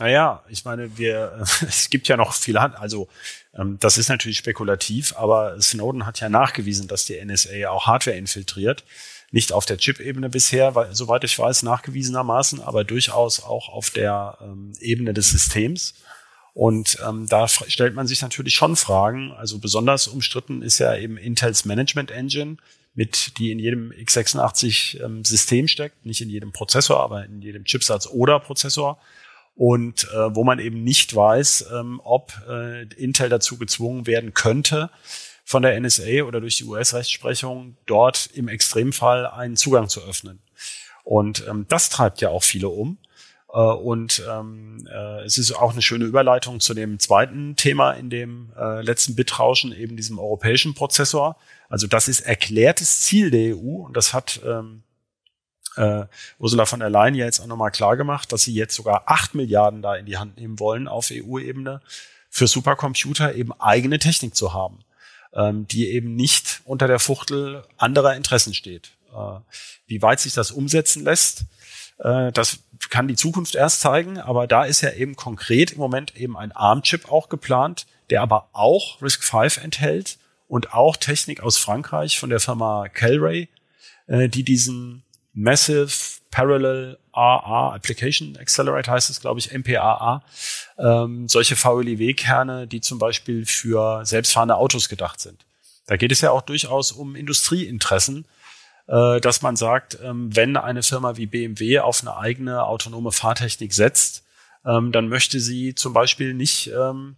Naja, ich meine, wir, es gibt ja noch viele, also ähm, das ist natürlich spekulativ, aber Snowden hat ja nachgewiesen, dass die NSA auch Hardware infiltriert. Nicht auf der Chip-Ebene bisher, weil, soweit ich weiß, nachgewiesenermaßen, aber durchaus auch auf der ähm, Ebene des Systems. Und ähm, da stellt man sich natürlich schon Fragen. Also besonders umstritten ist ja eben Intels Management Engine, mit die in jedem x86 ähm, steckt, nicht in jedem Prozessor, aber in jedem Chipsatz oder Prozessor. Und äh, wo man eben nicht weiß, ähm, ob äh, Intel dazu gezwungen werden könnte, von der NSA oder durch die US-Rechtsprechung dort im Extremfall einen Zugang zu öffnen. Und ähm, das treibt ja auch viele um. Äh, und ähm, äh, es ist auch eine schöne Überleitung zu dem zweiten Thema in dem äh, letzten Bitrauschen, eben diesem europäischen Prozessor. Also das ist erklärtes Ziel der EU und das hat ähm, äh, Ursula von der Leyen ja jetzt auch nochmal klar gemacht, dass sie jetzt sogar acht Milliarden da in die Hand nehmen wollen auf EU-Ebene für Supercomputer eben eigene Technik zu haben, ähm, die eben nicht unter der Fuchtel anderer Interessen steht. Äh, wie weit sich das umsetzen lässt, äh, das kann die Zukunft erst zeigen, aber da ist ja eben konkret im Moment eben ein ARM-Chip auch geplant, der aber auch RISC-V enthält und auch Technik aus Frankreich von der Firma Calray, äh, die diesen Massive Parallel AA Application Accelerator heißt es, glaube ich, MPAA, ähm, solche VLIW-Kerne, die zum Beispiel für selbstfahrende Autos gedacht sind. Da geht es ja auch durchaus um Industrieinteressen, äh, dass man sagt, ähm, wenn eine Firma wie BMW auf eine eigene autonome Fahrtechnik setzt, ähm, dann möchte sie zum Beispiel nicht ähm,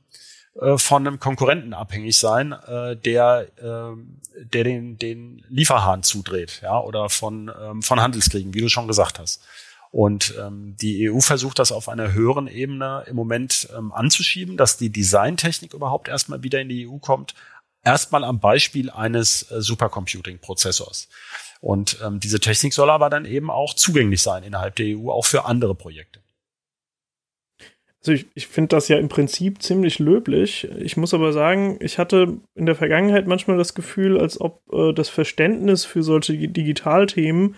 äh, von einem Konkurrenten abhängig sein, äh, der, äh, der den, den Lieferhahn zudreht, ja, oder von, ähm, von Handelskriegen, wie du schon gesagt hast. Und ähm, die EU versucht das auf einer höheren Ebene im Moment ähm, anzuschieben, dass die Designtechnik überhaupt erstmal wieder in die EU kommt. Erstmal am Beispiel eines äh, Supercomputing-Prozessors. Und ähm, diese Technik soll aber dann eben auch zugänglich sein innerhalb der EU, auch für andere Projekte. Also ich, ich finde das ja im Prinzip ziemlich löblich. Ich muss aber sagen, ich hatte in der Vergangenheit manchmal das Gefühl, als ob äh, das Verständnis für solche Digitalthemen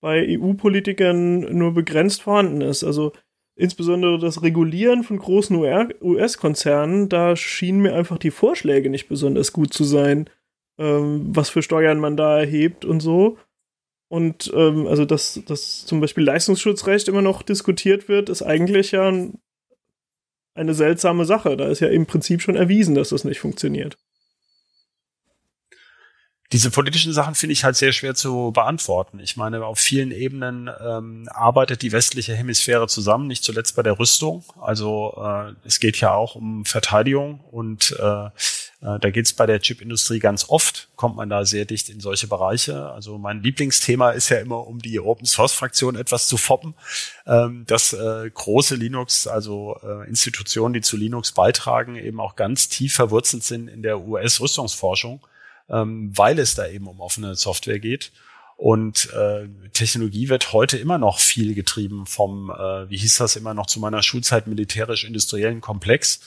bei EU-Politikern nur begrenzt vorhanden ist. Also insbesondere das Regulieren von großen US-Konzernen, da schienen mir einfach die Vorschläge nicht besonders gut zu sein ähm, was für Steuern man da erhebt und so. Und ähm, also, dass, dass zum Beispiel Leistungsschutzrecht immer noch diskutiert wird, ist eigentlich ja eine seltsame Sache. Da ist ja im Prinzip schon erwiesen, dass das nicht funktioniert diese politischen Sachen finde ich halt sehr schwer zu beantworten. Ich meine, auf vielen Ebenen ähm, arbeitet die westliche Hemisphäre zusammen, nicht zuletzt bei der Rüstung. Also äh, es geht ja auch um Verteidigung und äh, da geht es bei der Chipindustrie ganz oft, kommt man da sehr dicht in solche Bereiche. Also mein Lieblingsthema ist ja immer, um die Open Source Fraktion etwas zu foppen, ähm, dass äh, große Linux, also äh, Institutionen, die zu Linux beitragen, eben auch ganz tief verwurzelt sind in der US-Rüstungsforschung ähm, weil es da eben um offene Software geht. Und äh, Technologie wird heute immer noch viel getrieben vom, äh, wie hieß das immer noch zu meiner Schulzeit, militärisch-industriellen Komplex.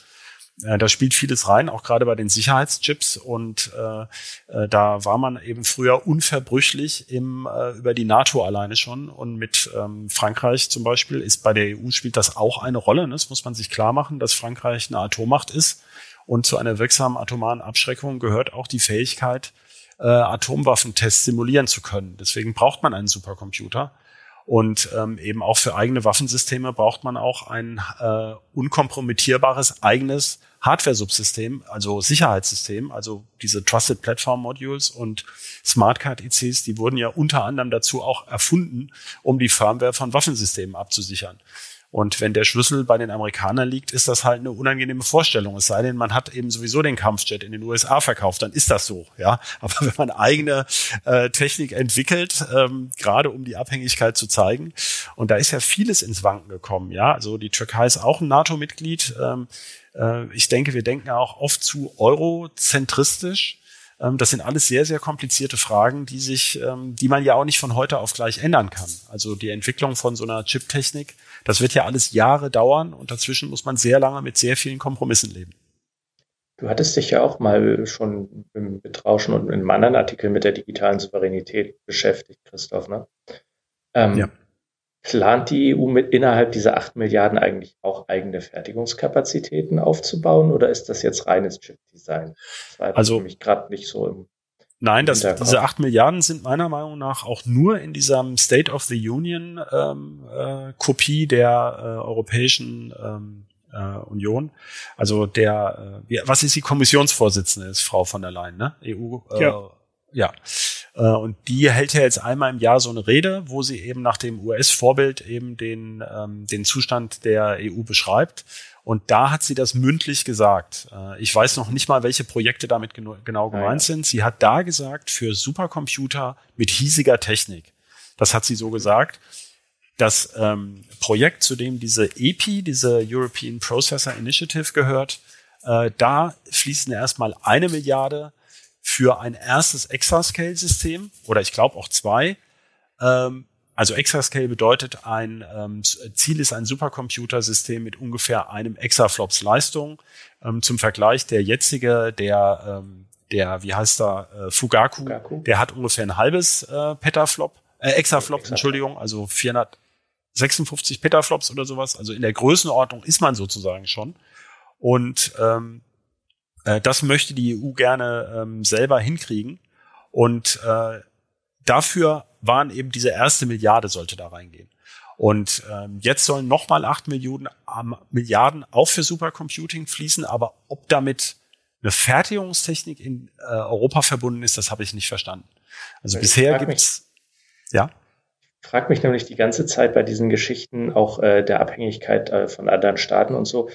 Äh, da spielt vieles rein, auch gerade bei den Sicherheitschips. Und äh, äh, da war man eben früher unverbrüchlich im, äh, über die NATO alleine schon. Und mit ähm, Frankreich zum Beispiel ist bei der EU spielt das auch eine Rolle. Ne? Das muss man sich klar machen, dass Frankreich eine Atommacht ist. Und zu einer wirksamen atomaren Abschreckung gehört auch die Fähigkeit, äh, Atomwaffentests simulieren zu können. Deswegen braucht man einen Supercomputer. Und ähm, eben auch für eigene Waffensysteme braucht man auch ein äh, unkompromittierbares eigenes Hardware-Subsystem, also Sicherheitssystem, also diese Trusted Platform Modules und Smart Card ICs, die wurden ja unter anderem dazu auch erfunden, um die Firmware von Waffensystemen abzusichern. Und wenn der Schlüssel bei den Amerikanern liegt, ist das halt eine unangenehme Vorstellung. Es sei denn, man hat eben sowieso den Kampfjet in den USA verkauft, dann ist das so, ja. Aber wenn man eigene äh, Technik entwickelt, ähm, gerade um die Abhängigkeit zu zeigen, und da ist ja vieles ins Wanken gekommen, ja. Also die Türkei ist auch ein NATO-Mitglied. Ähm, äh, ich denke, wir denken auch oft zu eurozentristisch. Ähm, das sind alles sehr, sehr komplizierte Fragen, die sich, ähm, die man ja auch nicht von heute auf gleich ändern kann. Also die Entwicklung von so einer Chip-Technik, das wird ja alles Jahre dauern und dazwischen muss man sehr lange mit sehr vielen Kompromissen leben. Du hattest dich ja auch mal schon im Betrauschen und in einem anderen Artikel mit der digitalen Souveränität beschäftigt, Christoph, ne? Ähm, ja. Plant die EU mit innerhalb dieser acht Milliarden eigentlich auch eigene Fertigungskapazitäten aufzubauen oder ist das jetzt reines Chip-Design? Das war also mich gerade nicht so im Nein, das, diese acht Milliarden sind meiner Meinung nach auch nur in diesem State of the Union ähm, äh, Kopie der äh, Europäischen ähm, äh, Union. Also der, äh, wie, was ist die Kommissionsvorsitzende ist, Frau von der Leyen, ne? EU. Äh, ja. Ja. Äh, und die hält ja jetzt einmal im Jahr so eine Rede, wo sie eben nach dem US-Vorbild eben den, ähm, den Zustand der EU beschreibt. Und da hat sie das mündlich gesagt. Äh, ich weiß noch nicht mal, welche Projekte damit genau gemeint ja, ja. sind. Sie hat da gesagt, für Supercomputer mit hiesiger Technik. Das hat sie so gesagt. Das ähm, Projekt, zu dem diese EPI, diese European Processor Initiative gehört, äh, da fließen erstmal eine Milliarde für ein erstes Exascale-System oder ich glaube auch zwei. Ähm, also Exascale bedeutet, ein ähm, Ziel ist ein Supercomputersystem mit ungefähr einem Exaflops Leistung. Ähm, zum Vergleich, der jetzige, der, ähm, der wie heißt da, äh, Fugaku, Fugaku, der hat ungefähr ein halbes äh, Petaflop, äh, Exaflop, Exaflop, Entschuldigung, also 456 Petaflops oder sowas. Also in der Größenordnung ist man sozusagen schon. Und ähm, äh, das möchte die EU gerne ähm, selber hinkriegen. Und äh, dafür waren eben diese erste Milliarde sollte da reingehen. Und ähm, jetzt sollen nochmal acht Millionen, ähm, Milliarden auch für Supercomputing fließen, aber ob damit eine Fertigungstechnik in äh, Europa verbunden ist, das habe ich nicht verstanden. Also ich bisher gibt's mich, ja. Ich frage mich nämlich die ganze Zeit bei diesen Geschichten auch äh, der Abhängigkeit äh, von anderen Staaten und so.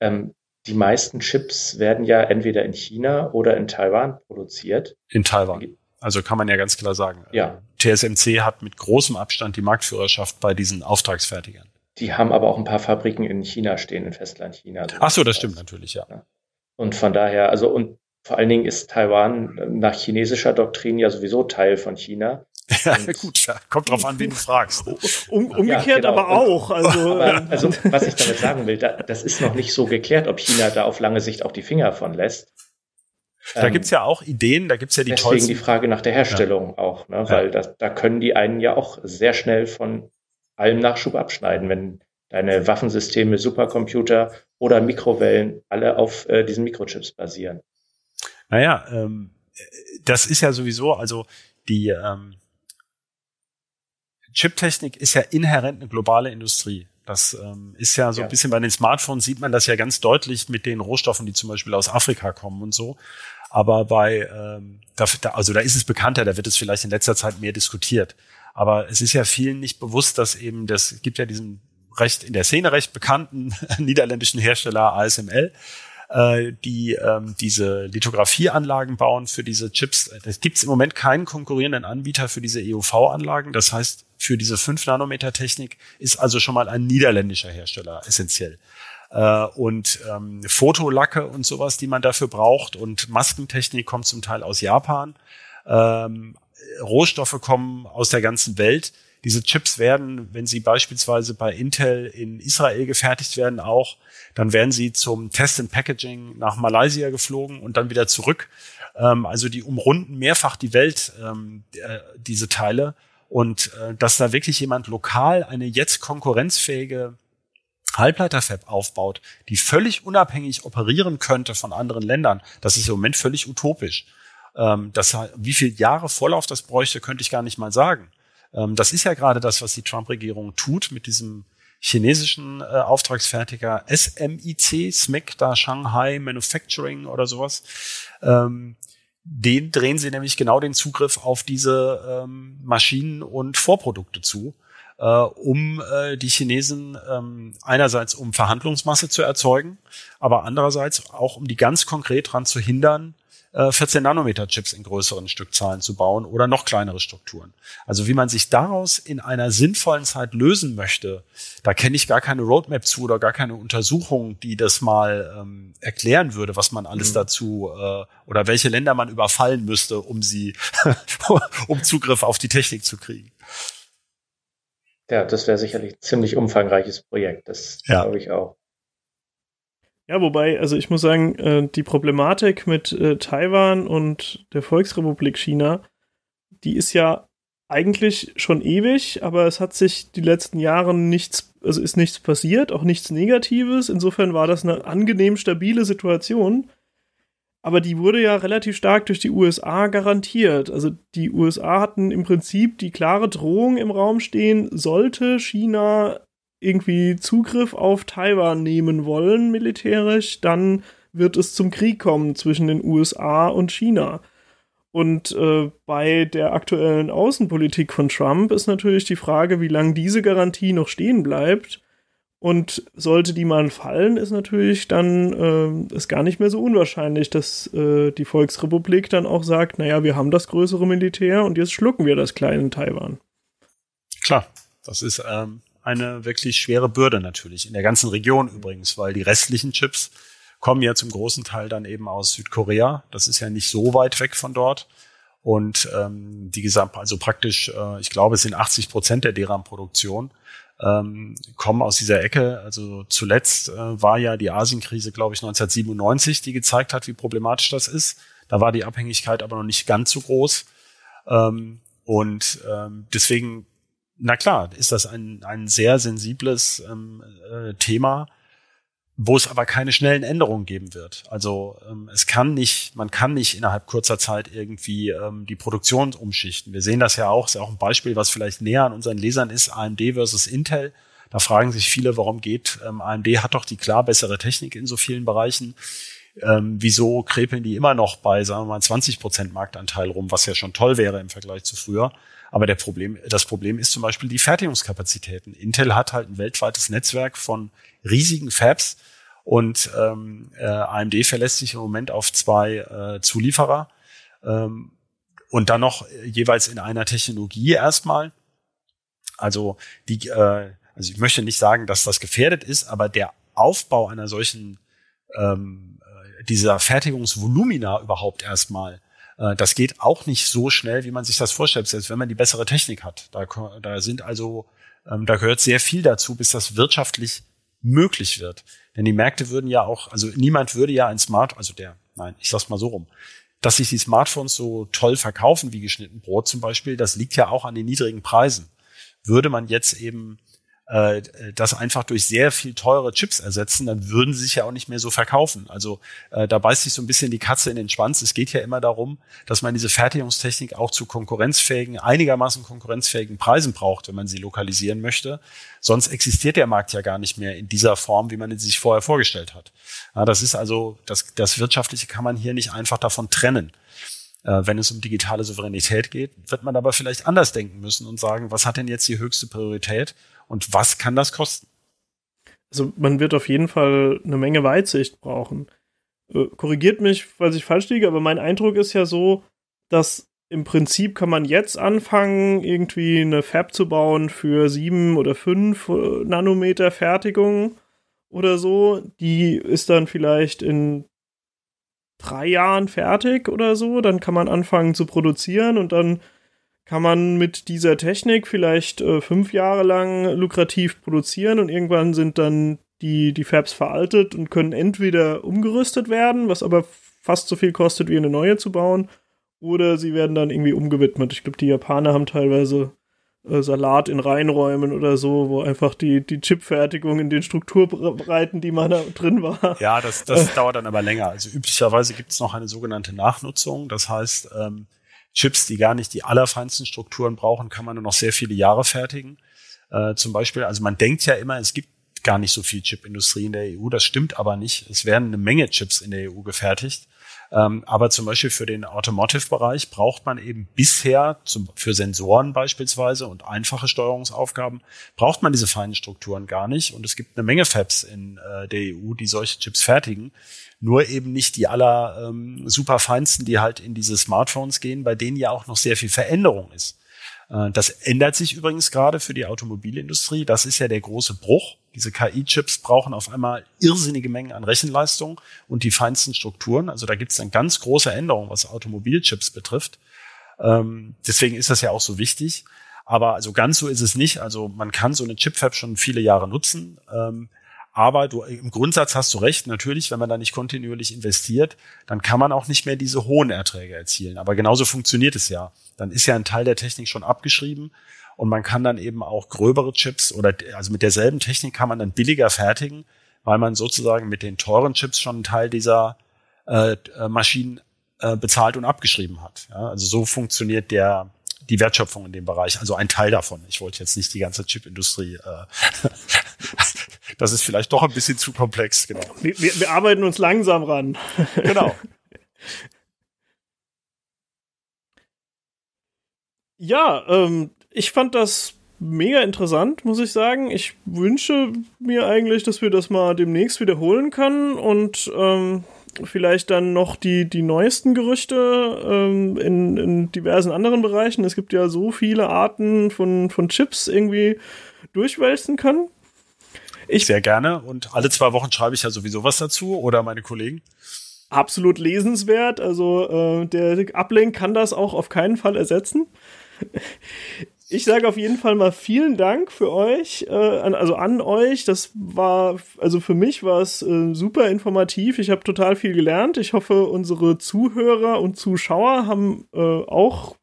Ähm, die meisten Chips werden ja entweder in China oder in Taiwan produziert. In Taiwan. Also kann man ja ganz klar sagen. Ja. TSMC hat mit großem Abstand die Marktführerschaft bei diesen Auftragsfertigern. Die haben aber auch ein paar Fabriken in China stehen, in Festland China. Ach so, das stimmt natürlich, ja. Und von daher, also und vor allen Dingen ist Taiwan nach chinesischer Doktrin ja sowieso Teil von China. Ja, gut, ja. kommt drauf an, wen du fragst. Um, umgekehrt ja, genau. aber auch. Also, aber, also, was ich damit sagen will, da, das ist noch nicht so geklärt, ob China da auf lange Sicht auch die Finger von lässt. Da ähm, gibt's ja auch Ideen, da gibt's ja die Deswegen tollsten. die Frage nach der Herstellung ja. auch, ne? weil ja. das, da können die einen ja auch sehr schnell von allem Nachschub abschneiden, wenn deine Waffensysteme, Supercomputer oder Mikrowellen alle auf äh, diesen Mikrochips basieren. Naja, ähm, das ist ja sowieso, also die ähm, Chiptechnik ist ja inhärent eine globale Industrie. Das ähm, ist ja so ja. ein bisschen bei den Smartphones sieht man das ja ganz deutlich mit den Rohstoffen, die zum Beispiel aus Afrika kommen und so. Aber bei, ähm, da, also da ist es bekannter, da wird es vielleicht in letzter Zeit mehr diskutiert. Aber es ist ja vielen nicht bewusst, dass eben das gibt ja diesen recht in der Szene recht bekannten niederländischen Hersteller ASML, äh, die ähm, diese Lithografieanlagen bauen für diese Chips. Es gibt im Moment keinen konkurrierenden Anbieter für diese EUV-Anlagen. Das heißt, für diese 5 Nanometer Technik ist also schon mal ein niederländischer Hersteller essentiell. äh, und ähm, Fotolacke und sowas, die man dafür braucht. Und Maskentechnik kommt zum Teil aus Japan. Ähm, Rohstoffe kommen aus der ganzen Welt. Diese Chips werden, wenn sie beispielsweise bei Intel in Israel gefertigt werden, auch, dann werden sie zum Test and Packaging nach Malaysia geflogen und dann wieder zurück. Ähm, also die umrunden mehrfach die Welt, ähm, äh, diese Teile. Und äh, dass da wirklich jemand lokal eine jetzt konkurrenzfähige Halbleiterfab aufbaut, die völlig unabhängig operieren könnte von anderen Ländern, das ist im Moment völlig utopisch. Ähm, das, wie viele Jahre Vorlauf das bräuchte, könnte ich gar nicht mal sagen. Ähm, das ist ja gerade das, was die Trump-Regierung tut mit diesem chinesischen äh, Auftragsfertiger SMIC, SMIC, da Shanghai Manufacturing oder sowas. Ähm, den drehen sie nämlich genau den Zugriff auf diese ähm, Maschinen und Vorprodukte zu, äh, um äh, die Chinesen ähm, einerseits um Verhandlungsmasse zu erzeugen, aber andererseits auch um die ganz konkret daran zu hindern, 14 äh, Nanometer Chips in größeren Stückzahlen zu bauen oder noch kleinere Strukturen. Also wie man sich daraus in einer sinnvollen Zeit lösen möchte, da kenne ich gar keine Roadmap zu oder gar keine Untersuchung, die das mal ähm, erklären würde, was man alles mhm. dazu äh, oder welche Länder man überfallen müsste, um sie, um Zugriff auf die Technik zu kriegen. Ja, das wäre sicherlich ein ziemlich umfangreiches Projekt. Das ja. glaube ich auch. Ja, wobei, also ich muss sagen, äh, die Problematik mit äh, Taiwan und der Volksrepublik China, die ist ja eigentlich schon ewig, aber es hat sich die letzten Jahre nichts, also ist nichts passiert, auch nichts Negatives. Insofern war das eine angenehm stabile Situation. Aber die wurde ja relativ stark durch die USA garantiert. Also die USA hatten im Prinzip die klare Drohung im Raum stehen, sollte China irgendwie Zugriff auf Taiwan nehmen wollen, militärisch, dann wird es zum Krieg kommen zwischen den USA und China. Und äh, bei der aktuellen Außenpolitik von Trump ist natürlich die Frage, wie lange diese Garantie noch stehen bleibt. Und sollte die mal fallen, ist natürlich dann äh, ist gar nicht mehr so unwahrscheinlich, dass äh, die Volksrepublik dann auch sagt, naja, wir haben das größere Militär und jetzt schlucken wir das kleine Taiwan. Klar, das ist ähm, eine wirklich schwere Bürde natürlich, in der ganzen Region übrigens, weil die restlichen Chips kommen ja zum großen Teil dann eben aus Südkorea. Das ist ja nicht so weit weg von dort. Und ähm, die gesamt, also praktisch, äh, ich glaube, es sind 80 Prozent der DRAM-Produktion ähm, kommen aus dieser Ecke. Also zuletzt äh, war ja die Asienkrise, glaube ich, 1997, die gezeigt hat, wie problematisch das ist. Da war die Abhängigkeit aber noch nicht ganz so groß. Ähm, und ähm, deswegen na klar, ist das ein, ein sehr sensibles ähm, äh, Thema, wo es aber keine schnellen Änderungen geben wird. Also ähm, es kann nicht, man kann nicht innerhalb kurzer Zeit irgendwie ähm, die Produktion umschichten. Wir sehen das ja auch, ist ja auch ein Beispiel, was vielleicht näher an unseren Lesern ist, AMD versus Intel. Da fragen sich viele, warum geht ähm, AMD hat doch die klar bessere Technik in so vielen Bereichen. Ähm, wieso krepeln die immer noch bei, sagen wir mal, 20 Prozent Marktanteil rum, was ja schon toll wäre im Vergleich zu früher. Aber der Problem, das Problem ist zum Beispiel die Fertigungskapazitäten. Intel hat halt ein weltweites Netzwerk von riesigen Fabs und ähm, äh, AMD verlässt sich im Moment auf zwei äh, Zulieferer ähm, und dann noch jeweils in einer Technologie erstmal. Also die, äh, also ich möchte nicht sagen, dass das gefährdet ist, aber der Aufbau einer solchen ähm, äh, dieser Fertigungsvolumina überhaupt erstmal das geht auch nicht so schnell, wie man sich das vorstellt, selbst wenn man die bessere Technik hat. Da, da sind also, ähm, da gehört sehr viel dazu, bis das wirtschaftlich möglich wird. Denn die Märkte würden ja auch, also niemand würde ja ein Smart, also der, nein, ich sag's mal so rum, dass sich die Smartphones so toll verkaufen wie geschnitten Brot zum Beispiel, das liegt ja auch an den niedrigen Preisen. Würde man jetzt eben äh, das einfach durch sehr viel teure Chips ersetzen, dann würden sie sich ja auch nicht mehr so verkaufen. Also äh, da beißt sich so ein bisschen die Katze in den Schwanz. Es geht ja immer darum, dass man diese Fertigungstechnik auch zu konkurrenzfähigen, einigermaßen konkurrenzfähigen Preisen braucht, wenn man sie lokalisieren möchte. Sonst existiert der Markt ja gar nicht mehr in dieser Form, wie man ihn sich vorher vorgestellt hat. Ja, das ist also, das, das Wirtschaftliche kann man hier nicht einfach davon trennen äh, wenn es um digitale Souveränität geht, wird man aber vielleicht anders denken müssen und sagen, was hat denn jetzt die höchste Priorität und was kann das kosten? Also man wird auf jeden Fall eine Menge Weitsicht brauchen. Äh, korrigiert mich, falls ich falsch liege, aber mein Eindruck ist ja so, dass im Prinzip kann man jetzt anfangen, irgendwie eine Fab zu bauen für sieben oder fünf äh, Nanometer Fertigung oder so, die ist dann vielleicht in drei Jahren fertig oder so. Dann kann man anfangen zu produzieren und dann kann man mit dieser Technik vielleicht äh, fünf Jahre lang lukrativ produzieren und irgendwann sind dann die, die Fabs veraltet und können entweder umgerüstet werden, was aber fast so viel kostet, wie eine neue zu bauen, oder sie werden dann irgendwie umgewidmet. Ich glaube, die Japaner haben teilweise äh, Salat in Reinräumen oder so, wo einfach die, die Chipfertigung in den Strukturbreiten, die man da drin war. Ja, das, das dauert dann aber länger. Also üblicherweise gibt es noch eine sogenannte Nachnutzung. Das heißt, ähm, Chips, die gar nicht die allerfeinsten Strukturen brauchen, kann man nur noch sehr viele Jahre fertigen. Äh, zum Beispiel, also man denkt ja immer, es gibt gar nicht so viel Chipindustrie in der EU. Das stimmt aber nicht. Es werden eine Menge Chips in der EU gefertigt. Ähm, aber zum Beispiel für den Automotive-Bereich braucht man eben bisher zum, für Sensoren beispielsweise und einfache Steuerungsaufgaben braucht man diese feinen Strukturen gar nicht. Und es gibt eine Menge Fabs in äh, der EU, die solche Chips fertigen. Nur eben nicht die aller ähm, super feinsten, die halt in diese Smartphones gehen, bei denen ja auch noch sehr viel Veränderung ist. Äh, das ändert sich übrigens gerade für die Automobilindustrie. Das ist ja der große Bruch. Diese KI-Chips brauchen auf einmal irrsinnige Mengen an Rechenleistung und die feinsten Strukturen. Also da gibt es dann ganz große Änderungen, was Automobilchips betrifft. Ähm, deswegen ist das ja auch so wichtig. Aber also ganz so ist es nicht. Also man kann so eine Chipfab schon viele Jahre nutzen. Aber du, im Grundsatz hast du recht, natürlich, wenn man da nicht kontinuierlich investiert, dann kann man auch nicht mehr diese hohen Erträge erzielen. Aber genauso funktioniert es ja. Dann ist ja ein Teil der Technik schon abgeschrieben und man kann dann eben auch gröbere Chips oder also mit derselben Technik kann man dann billiger fertigen, weil man sozusagen mit den teuren Chips schon einen Teil dieser äh, äh Maschinen äh, bezahlt und abgeschrieben hat. Ja, also so funktioniert der die Wertschöpfung in dem Bereich, also ein Teil davon. Ich wollte jetzt nicht die ganze Chipindustrie. Äh, das ist vielleicht doch ein bisschen zu komplex. Genau. Wir, wir, wir arbeiten uns langsam ran. Genau. ja, ähm, ich fand das mega interessant, muss ich sagen. Ich wünsche mir eigentlich, dass wir das mal demnächst wiederholen können und ähm, vielleicht dann noch die, die neuesten Gerüchte ähm, in, in diversen anderen Bereichen. Es gibt ja so viele Arten von, von Chips irgendwie durchwälzen können. Ich sehr gerne und alle zwei Wochen schreibe ich ja sowieso was dazu oder meine Kollegen. Absolut lesenswert. Also äh, der Uplink kann das auch auf keinen Fall ersetzen ich sage auf jeden Fall mal vielen Dank für euch, äh, an, also an euch. Das war, also für mich war es äh, super informativ. Ich habe total viel gelernt. Ich hoffe, unsere Zuhörer und Zuschauer haben äh, auch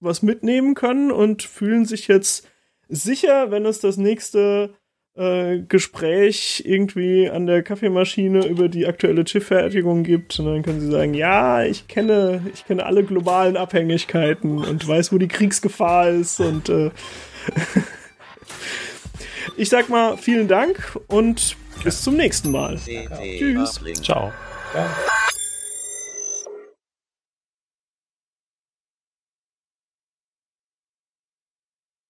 was mitnehmen können und fühlen sich jetzt sicher, wenn es das nächste äh, Gespräch irgendwie an der Kaffeemaschine über die aktuelle Chipfertigung gibt und dann können sie sagen, ja, ich kenne, ich kenne alle globalen Abhängigkeiten und weiß, wo die Kriegsgefahr ist und äh, ich sag mal vielen Dank und bis zum nächsten Mal. Tschüss. Ciao. Ja.